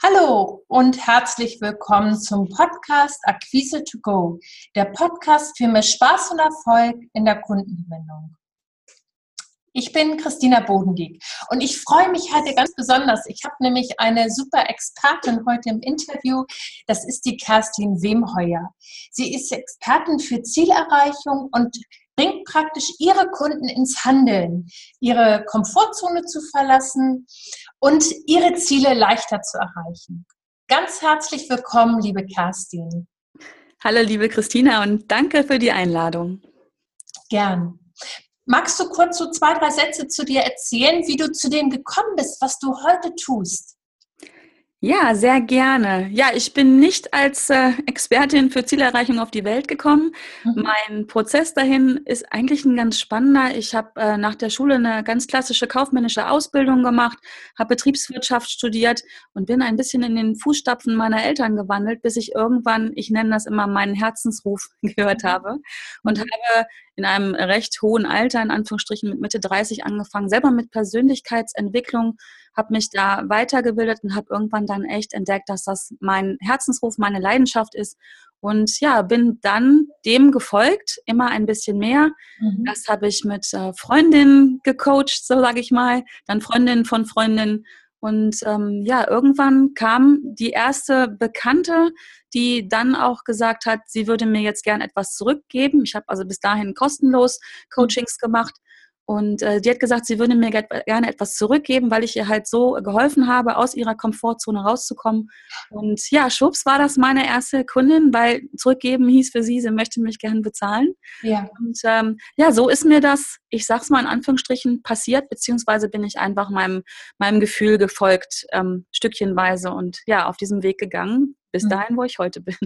Hallo und herzlich willkommen zum Podcast Akquise to Go, der Podcast für mehr Spaß und Erfolg in der Kundengewinnung. Ich bin Christina Bodendieck und ich freue mich heute ganz besonders. Ich habe nämlich eine super Expertin heute im Interview. Das ist die Kerstin Wemheuer. Sie ist Expertin für Zielerreichung und bringt praktisch ihre Kunden ins Handeln, ihre Komfortzone zu verlassen und ihre Ziele leichter zu erreichen. Ganz herzlich willkommen, liebe Kerstin. Hallo, liebe Christina und danke für die Einladung. Gern. Magst du kurz so zwei, drei Sätze zu dir erzählen, wie du zu dem gekommen bist, was du heute tust? Ja, sehr gerne. Ja, ich bin nicht als äh, Expertin für Zielerreichung auf die Welt gekommen. Mhm. Mein Prozess dahin ist eigentlich ein ganz spannender. Ich habe äh, nach der Schule eine ganz klassische kaufmännische Ausbildung gemacht, habe Betriebswirtschaft studiert und bin ein bisschen in den Fußstapfen meiner Eltern gewandelt, bis ich irgendwann, ich nenne das immer meinen Herzensruf gehört mhm. habe und habe in einem recht hohen Alter, in Anführungsstrichen mit Mitte 30 angefangen, selber mit Persönlichkeitsentwicklung, habe mich da weitergebildet und habe irgendwann dann echt entdeckt, dass das mein Herzensruf, meine Leidenschaft ist. Und ja, bin dann dem gefolgt, immer ein bisschen mehr. Mhm. Das habe ich mit äh, Freundinnen gecoacht, so sage ich mal, dann Freundinnen von Freundinnen. Und ähm, ja, irgendwann kam die erste Bekannte, die dann auch gesagt hat, sie würde mir jetzt gern etwas zurückgeben. Ich habe also bis dahin kostenlos Coachings gemacht und äh, die hat gesagt, sie würde mir gerne etwas zurückgeben, weil ich ihr halt so geholfen habe, aus ihrer Komfortzone rauszukommen. Und ja, schwupps war das meine erste Kundin, weil zurückgeben hieß für sie, sie möchte mich gerne bezahlen. Ja. Und ähm, ja, so ist mir das, ich sag's mal in Anführungsstrichen, passiert, beziehungsweise bin ich einfach meinem, meinem Gefühl gefolgt, ähm, stückchenweise und ja, auf diesem Weg gegangen, bis mhm. dahin, wo ich heute bin.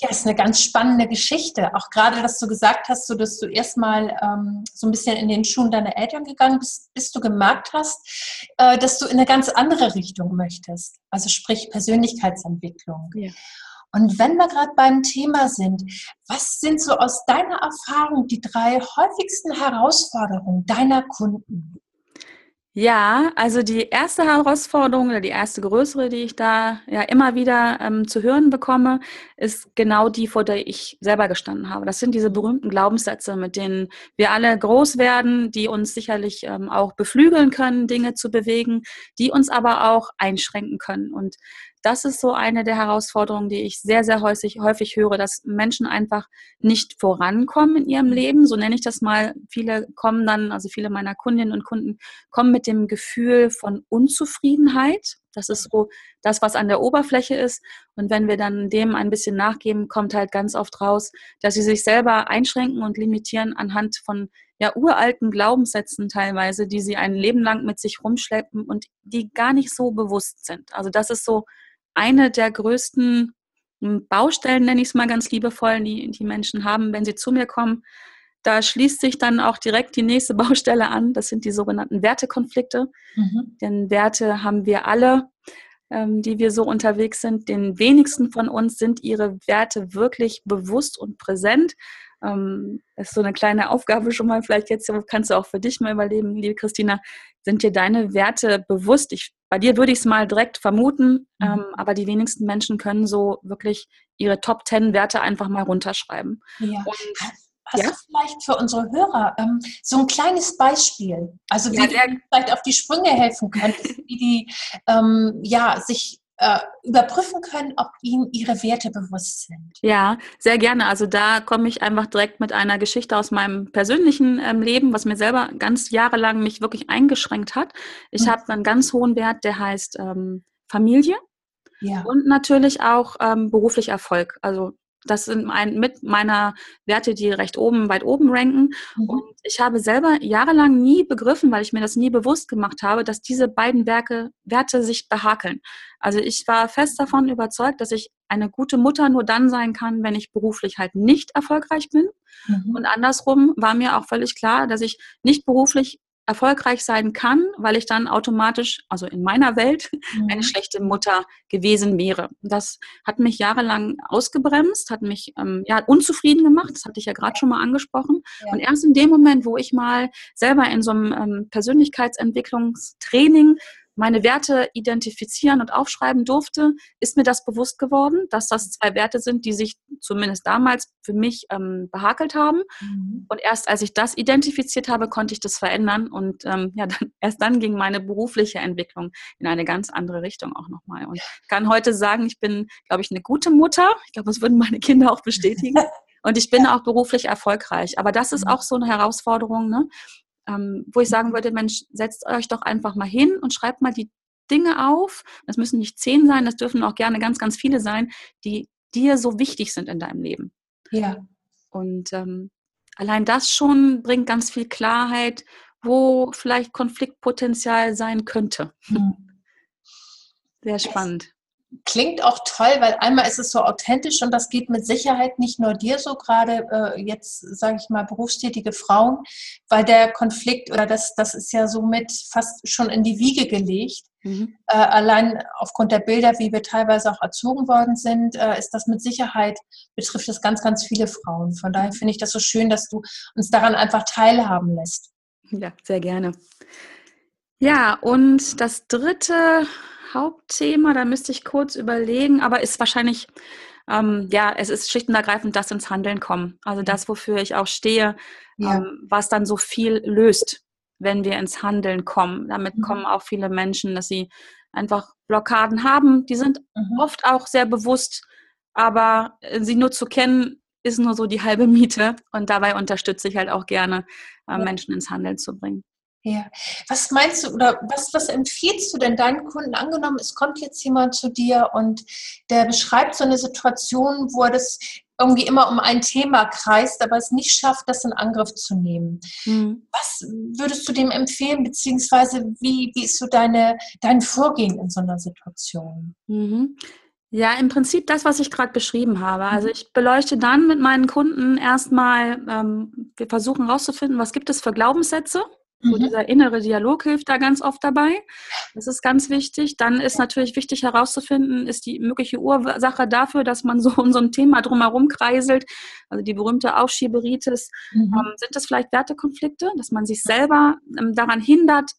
Ja, ist eine ganz spannende Geschichte. Auch gerade, dass du gesagt hast, so dass du erstmal ähm, so ein bisschen in den Schuhen deiner Eltern gegangen bist, bis du gemerkt hast, äh, dass du in eine ganz andere Richtung möchtest. Also sprich Persönlichkeitsentwicklung. Ja. Und wenn wir gerade beim Thema sind, was sind so aus deiner Erfahrung die drei häufigsten Herausforderungen deiner Kunden? Ja, also die erste Herausforderung oder die erste größere, die ich da ja immer wieder ähm, zu hören bekomme, ist genau die, vor der ich selber gestanden habe. Das sind diese berühmten Glaubenssätze, mit denen wir alle groß werden, die uns sicherlich ähm, auch beflügeln können, Dinge zu bewegen, die uns aber auch einschränken können. Und das ist so eine der Herausforderungen, die ich sehr, sehr häufig, häufig höre, dass Menschen einfach nicht vorankommen in ihrem Leben. So nenne ich das mal. Viele kommen dann, also viele meiner Kundinnen und Kunden kommen mit dem Gefühl von Unzufriedenheit. Das ist so das, was an der Oberfläche ist. Und wenn wir dann dem ein bisschen nachgeben, kommt halt ganz oft raus, dass sie sich selber einschränken und limitieren anhand von ja uralten Glaubenssätzen teilweise, die sie ein Leben lang mit sich rumschleppen und die gar nicht so bewusst sind. Also das ist so eine der größten hm, Baustellen, nenne ich es mal ganz liebevoll, die die Menschen haben, wenn sie zu mir kommen. Da schließt sich dann auch direkt die nächste Baustelle an. Das sind die sogenannten Wertekonflikte. Mhm. Denn Werte haben wir alle, ähm, die wir so unterwegs sind. Den wenigsten von uns sind ihre Werte wirklich bewusst und präsent. Ähm, das ist so eine kleine Aufgabe schon mal. Vielleicht jetzt kannst du auch für dich mal überleben, liebe Christina. Sind dir deine Werte bewusst? Ich, bei dir würde ich es mal direkt vermuten, mhm. ähm, aber die wenigsten Menschen können so wirklich ihre Top Ten Werte einfach mal runterschreiben. Ja. Und, Hast ja? du vielleicht für unsere Hörer ähm, so ein kleines Beispiel, also wie ja, du vielleicht auf die Sprünge helfen könntest, wie die ähm, ja, sich äh, überprüfen können, ob ihnen ihre Werte bewusst sind. Ja, sehr gerne. Also da komme ich einfach direkt mit einer Geschichte aus meinem persönlichen ähm, Leben, was mir selber ganz jahrelang mich wirklich eingeschränkt hat. Ich mhm. habe einen ganz hohen Wert, der heißt ähm, Familie. Ja. Und natürlich auch ähm, beruflich Erfolg. Also das sind mein, mit meiner Werte, die recht oben, weit oben ranken. Mhm. Und ich habe selber jahrelang nie begriffen, weil ich mir das nie bewusst gemacht habe, dass diese beiden Werke, Werte sich behakeln. Also ich war fest davon überzeugt, dass ich eine gute Mutter nur dann sein kann, wenn ich beruflich halt nicht erfolgreich bin. Mhm. Und andersrum war mir auch völlig klar, dass ich nicht beruflich erfolgreich sein kann, weil ich dann automatisch, also in meiner Welt, mhm. eine schlechte Mutter gewesen wäre. Das hat mich jahrelang ausgebremst, hat mich ähm, ja, unzufrieden gemacht, das hatte ich ja gerade schon mal angesprochen. Ja. Und erst in dem Moment, wo ich mal selber in so einem ähm, Persönlichkeitsentwicklungstraining meine Werte identifizieren und aufschreiben durfte, ist mir das bewusst geworden, dass das zwei Werte sind, die sich zumindest damals für mich ähm, behakelt haben. Mhm. Und erst als ich das identifiziert habe, konnte ich das verändern. Und ähm, ja, dann, erst dann ging meine berufliche Entwicklung in eine ganz andere Richtung auch nochmal. Und ich kann heute sagen, ich bin, glaube ich, eine gute Mutter. Ich glaube, das würden meine Kinder auch bestätigen. Und ich bin auch beruflich erfolgreich. Aber das ist mhm. auch so eine Herausforderung, ne? Ähm, wo ich sagen würde, Mensch, setzt euch doch einfach mal hin und schreibt mal die Dinge auf. Das müssen nicht zehn sein, das dürfen auch gerne ganz, ganz viele sein, die dir so wichtig sind in deinem Leben. Ja. Und ähm, allein das schon bringt ganz viel Klarheit, wo vielleicht Konfliktpotenzial sein könnte. Hm. Sehr spannend klingt auch toll, weil einmal ist es so authentisch und das geht mit Sicherheit nicht nur dir so, gerade äh, jetzt sage ich mal berufstätige Frauen, weil der Konflikt oder das, das ist ja somit fast schon in die Wiege gelegt. Mhm. Äh, allein aufgrund der Bilder, wie wir teilweise auch erzogen worden sind, äh, ist das mit Sicherheit, betrifft das ganz, ganz viele Frauen. Von daher finde ich das so schön, dass du uns daran einfach teilhaben lässt. Ja, sehr gerne. Ja, und das dritte Hauptthema, da müsste ich kurz überlegen, aber ist wahrscheinlich, ähm, ja, es ist schlicht und ergreifend das ins Handeln kommen. Also das, wofür ich auch stehe, ja. ähm, was dann so viel löst, wenn wir ins Handeln kommen. Damit mhm. kommen auch viele Menschen, dass sie einfach Blockaden haben. Die sind mhm. oft auch sehr bewusst, aber äh, sie nur zu kennen, ist nur so die halbe Miete. Und dabei unterstütze ich halt auch gerne, äh, Menschen ins Handeln zu bringen. Ja. Was meinst du oder was, was empfiehlst du denn deinen Kunden? Angenommen, es kommt jetzt jemand zu dir und der beschreibt so eine Situation, wo er das irgendwie immer um ein Thema kreist, aber es nicht schafft, das in Angriff zu nehmen. Mhm. Was würdest du dem empfehlen, beziehungsweise wie, wie ist so deine, dein Vorgehen in so einer Situation? Mhm. Ja, im Prinzip das, was ich gerade beschrieben habe. Also mhm. ich beleuchte dann mit meinen Kunden erstmal, ähm, wir versuchen herauszufinden, was gibt es für Glaubenssätze, Mhm. dieser innere Dialog hilft da ganz oft dabei. Das ist ganz wichtig. Dann ist natürlich wichtig herauszufinden, ist die mögliche Ursache dafür, dass man so um so ein Thema drumherum kreiselt, also die berühmte Aufschieberitis. Mhm. Ähm, sind das vielleicht Wertekonflikte, dass man sich selber ähm, daran hindert,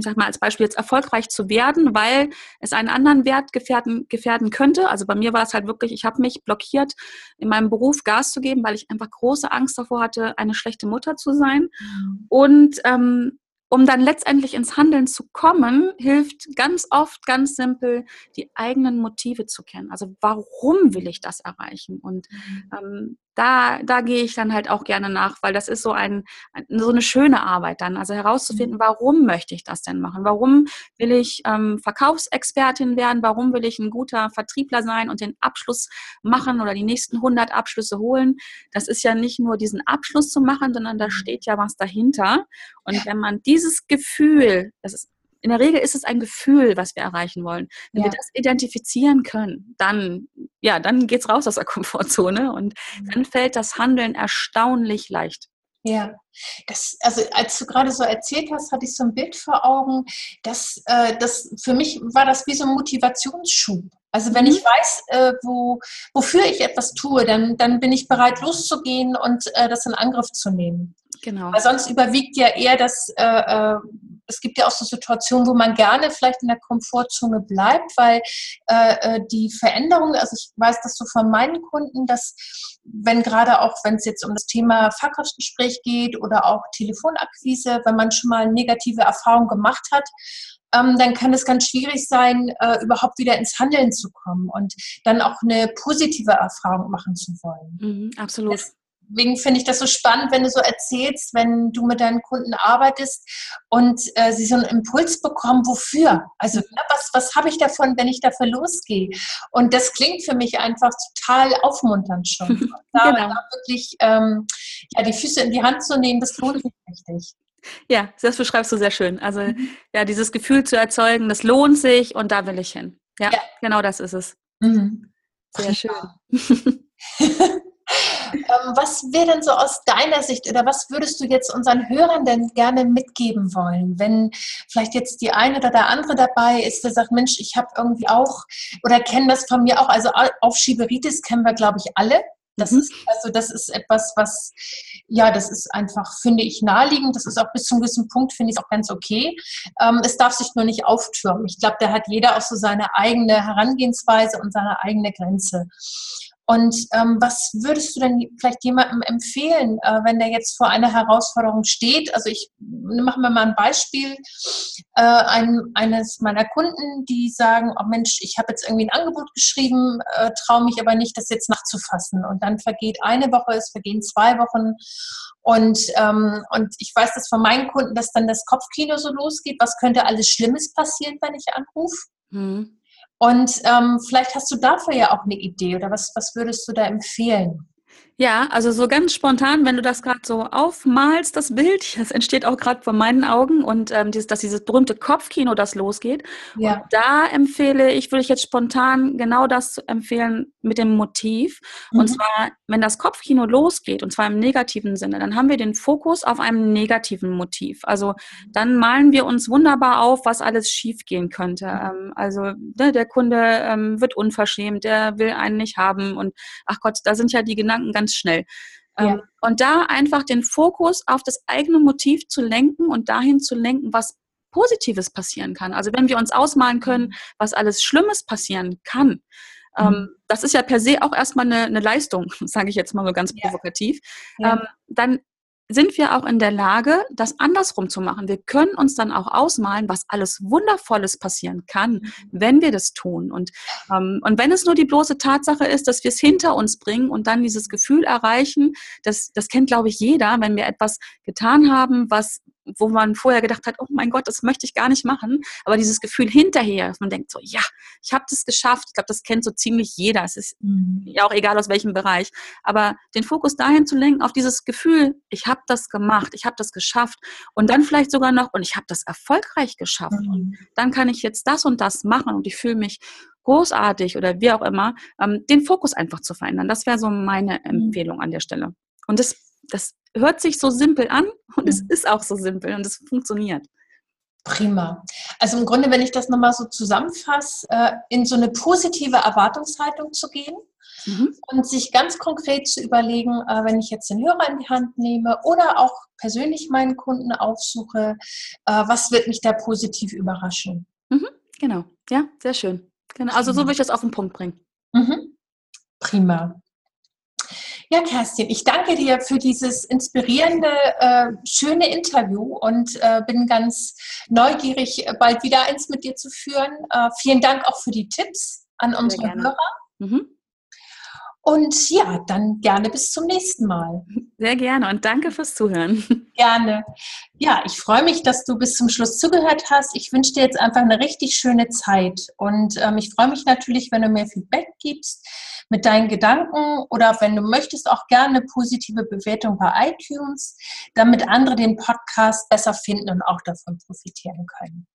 sag mal als Beispiel jetzt erfolgreich zu werden, weil es einen anderen Wert gefährden, gefährden könnte. Also bei mir war es halt wirklich, ich habe mich blockiert, in meinem Beruf Gas zu geben, weil ich einfach große Angst davor hatte, eine schlechte Mutter zu sein. Mhm. Und ähm, um dann letztendlich ins Handeln zu kommen, hilft ganz oft ganz simpel, die eigenen Motive zu kennen. Also warum will ich das erreichen? Und mhm. ähm, da, da gehe ich dann halt auch gerne nach, weil das ist so ein, so eine schöne Arbeit dann. Also herauszufinden, mhm. warum möchte ich das denn machen? Warum will ich ähm, Verkaufsexpertin werden? Warum will ich ein guter Vertriebler sein und den Abschluss machen oder die nächsten 100 Abschlüsse holen? Das ist ja nicht nur diesen Abschluss zu machen, sondern da mhm. steht ja was dahinter. Und wenn man dieses Gefühl, das ist in der Regel ist es ein Gefühl, was wir erreichen wollen. Wenn ja. wir das identifizieren können, dann, ja, dann geht's raus aus der Komfortzone und mhm. dann fällt das Handeln erstaunlich leicht. Ja, das, also als du gerade so erzählt hast, hatte ich so ein Bild vor Augen, dass äh, das für mich war das wie so ein Motivationsschub. Also wenn mhm. ich weiß, äh, wo, wofür ich etwas tue, dann, dann bin ich bereit loszugehen und äh, das in Angriff zu nehmen. Genau. Weil sonst überwiegt ja eher das, äh, äh, es gibt ja auch so Situationen, wo man gerne vielleicht in der Komfortzone bleibt, weil äh, äh die Veränderung, also ich weiß das so von meinen Kunden, dass wenn gerade auch, wenn es jetzt um das Thema Verkaufsgespräch geht oder auch Telefonakquise, wenn man schon mal negative Erfahrungen gemacht hat, ähm, dann kann es ganz schwierig sein, äh, überhaupt wieder ins Handeln zu kommen und dann auch eine positive Erfahrung machen zu wollen. Mhm, absolut. Das, deswegen finde ich das so spannend, wenn du so erzählst, wenn du mit deinen Kunden arbeitest und äh, sie so einen Impuls bekommen, wofür? Also mhm. ne, was, was habe ich davon, wenn ich dafür losgehe? Und das klingt für mich einfach total aufmunternd schon. Da, genau. da wirklich ähm, ja, die Füße in die Hand zu nehmen, das lohnt sich richtig. Ja, das beschreibst du sehr schön. Also mhm. ja, dieses Gefühl zu erzeugen, das lohnt sich und da will ich hin. Ja, ja. genau das ist es. Mhm. Sehr Ach, schön. Ähm, was wäre denn so aus deiner Sicht oder was würdest du jetzt unseren Hörern denn gerne mitgeben wollen, wenn vielleicht jetzt die eine oder der andere dabei ist, der sagt, Mensch, ich habe irgendwie auch oder kenne das von mir auch, also Aufschieberitis kennen wir, glaube ich, alle. Das mhm. ist, also das ist etwas, was, ja, das ist einfach, finde ich, naheliegend. Das ist auch bis zu einem gewissen Punkt, finde ich auch ganz okay. Ähm, es darf sich nur nicht auftürmen. Ich glaube, da hat jeder auch so seine eigene Herangehensweise und seine eigene Grenze. Und ähm, was würdest du denn vielleicht jemandem empfehlen, äh, wenn der jetzt vor einer Herausforderung steht? Also ich mache mir mal ein Beispiel. Äh, ein, eines meiner Kunden, die sagen, oh Mensch, ich habe jetzt irgendwie ein Angebot geschrieben, äh, traue mich aber nicht, das jetzt nachzufassen. Und dann vergeht eine Woche, es vergehen zwei Wochen. Und, ähm, und ich weiß das von meinen Kunden, dass dann das Kopfkino so losgeht. Was könnte alles Schlimmes passieren, wenn ich anrufe? Mhm. Und ähm, vielleicht hast du dafür ja auch eine Idee oder was, was würdest du da empfehlen? Ja, also so ganz spontan, wenn du das gerade so aufmalst, das Bild, das entsteht auch gerade vor meinen Augen und ähm, dieses, dass dieses berühmte Kopfkino, das losgeht. Ja. Und da empfehle ich, würde ich jetzt spontan genau das empfehlen mit dem Motiv. Mhm. Und zwar, wenn das Kopfkino losgeht, und zwar im negativen Sinne, dann haben wir den Fokus auf einem negativen Motiv. Also dann malen wir uns wunderbar auf, was alles schiefgehen könnte. Mhm. Ähm, also ne, der Kunde ähm, wird unverschämt, der will einen nicht haben und ach Gott, da sind ja die Gedanken ganz ganz schnell. Ja. Ähm, und da einfach den Fokus auf das eigene Motiv zu lenken und dahin zu lenken, was Positives passieren kann. Also wenn wir uns ausmalen können, mhm. was alles Schlimmes passieren kann, ähm, mhm. das ist ja per se auch erstmal eine, eine Leistung, sage ich jetzt mal so ganz provokativ, ja. Ähm, dann sind wir auch in der Lage, das andersrum zu machen. Wir können uns dann auch ausmalen, was alles Wundervolles passieren kann, mhm. wenn wir das tun. Und, ähm, und wenn es nur die bloße Tatsache ist, dass wir es hinter uns bringen und dann dieses Gefühl erreichen, das, das kennt, glaube ich, jeder, wenn wir etwas getan haben, was, wo man vorher gedacht hat, oh mein Gott, das möchte ich gar nicht machen. Aber dieses Gefühl hinterher, dass man denkt so, ja, ich habe das geschafft. Ich glaube, das kennt so ziemlich jeder. Es ist mhm. ja auch egal aus welchem Bereich. Aber den Fokus dahin zu lenken, auf dieses Gefühl, ich habe das gemacht, ich habe das geschafft. Und dann vielleicht sogar noch, und ich habe das erfolgreich geschafft. Mhm. dann kann ich jetzt das und das machen und ich fühle mich großartig oder wie auch immer, ähm, den Fokus einfach zu verändern. Das wäre so meine mhm. Empfehlung an der Stelle. Und das, das hört sich so simpel an und es mhm. ist auch so simpel und es funktioniert. Prima. Also im Grunde, wenn ich das nochmal so zusammenfasse, äh, in so eine positive Erwartungshaltung zu gehen mhm. und sich ganz konkret zu überlegen, äh, wenn ich jetzt den Hörer in die Hand nehme oder auch persönlich meinen Kunden aufsuche, äh, was wird mich da positiv überraschen? Mhm. Genau, ja, sehr schön. Genau. Also so würde ich das auf den Punkt bringen. Mhm. Prima. Ja, Kerstin, ich danke dir für dieses inspirierende, äh, schöne Interview und äh, bin ganz neugierig, bald wieder eins mit dir zu führen. Äh, vielen Dank auch für die Tipps an unsere Hörer. Mhm. Und ja, dann gerne bis zum nächsten Mal. Sehr gerne und danke fürs Zuhören. Gerne. Ja, ich freue mich, dass du bis zum Schluss zugehört hast. Ich wünsche dir jetzt einfach eine richtig schöne Zeit und ähm, ich freue mich natürlich, wenn du mir Feedback gibst mit deinen Gedanken oder wenn du möchtest, auch gerne eine positive Bewertung bei iTunes, damit andere den Podcast besser finden und auch davon profitieren können.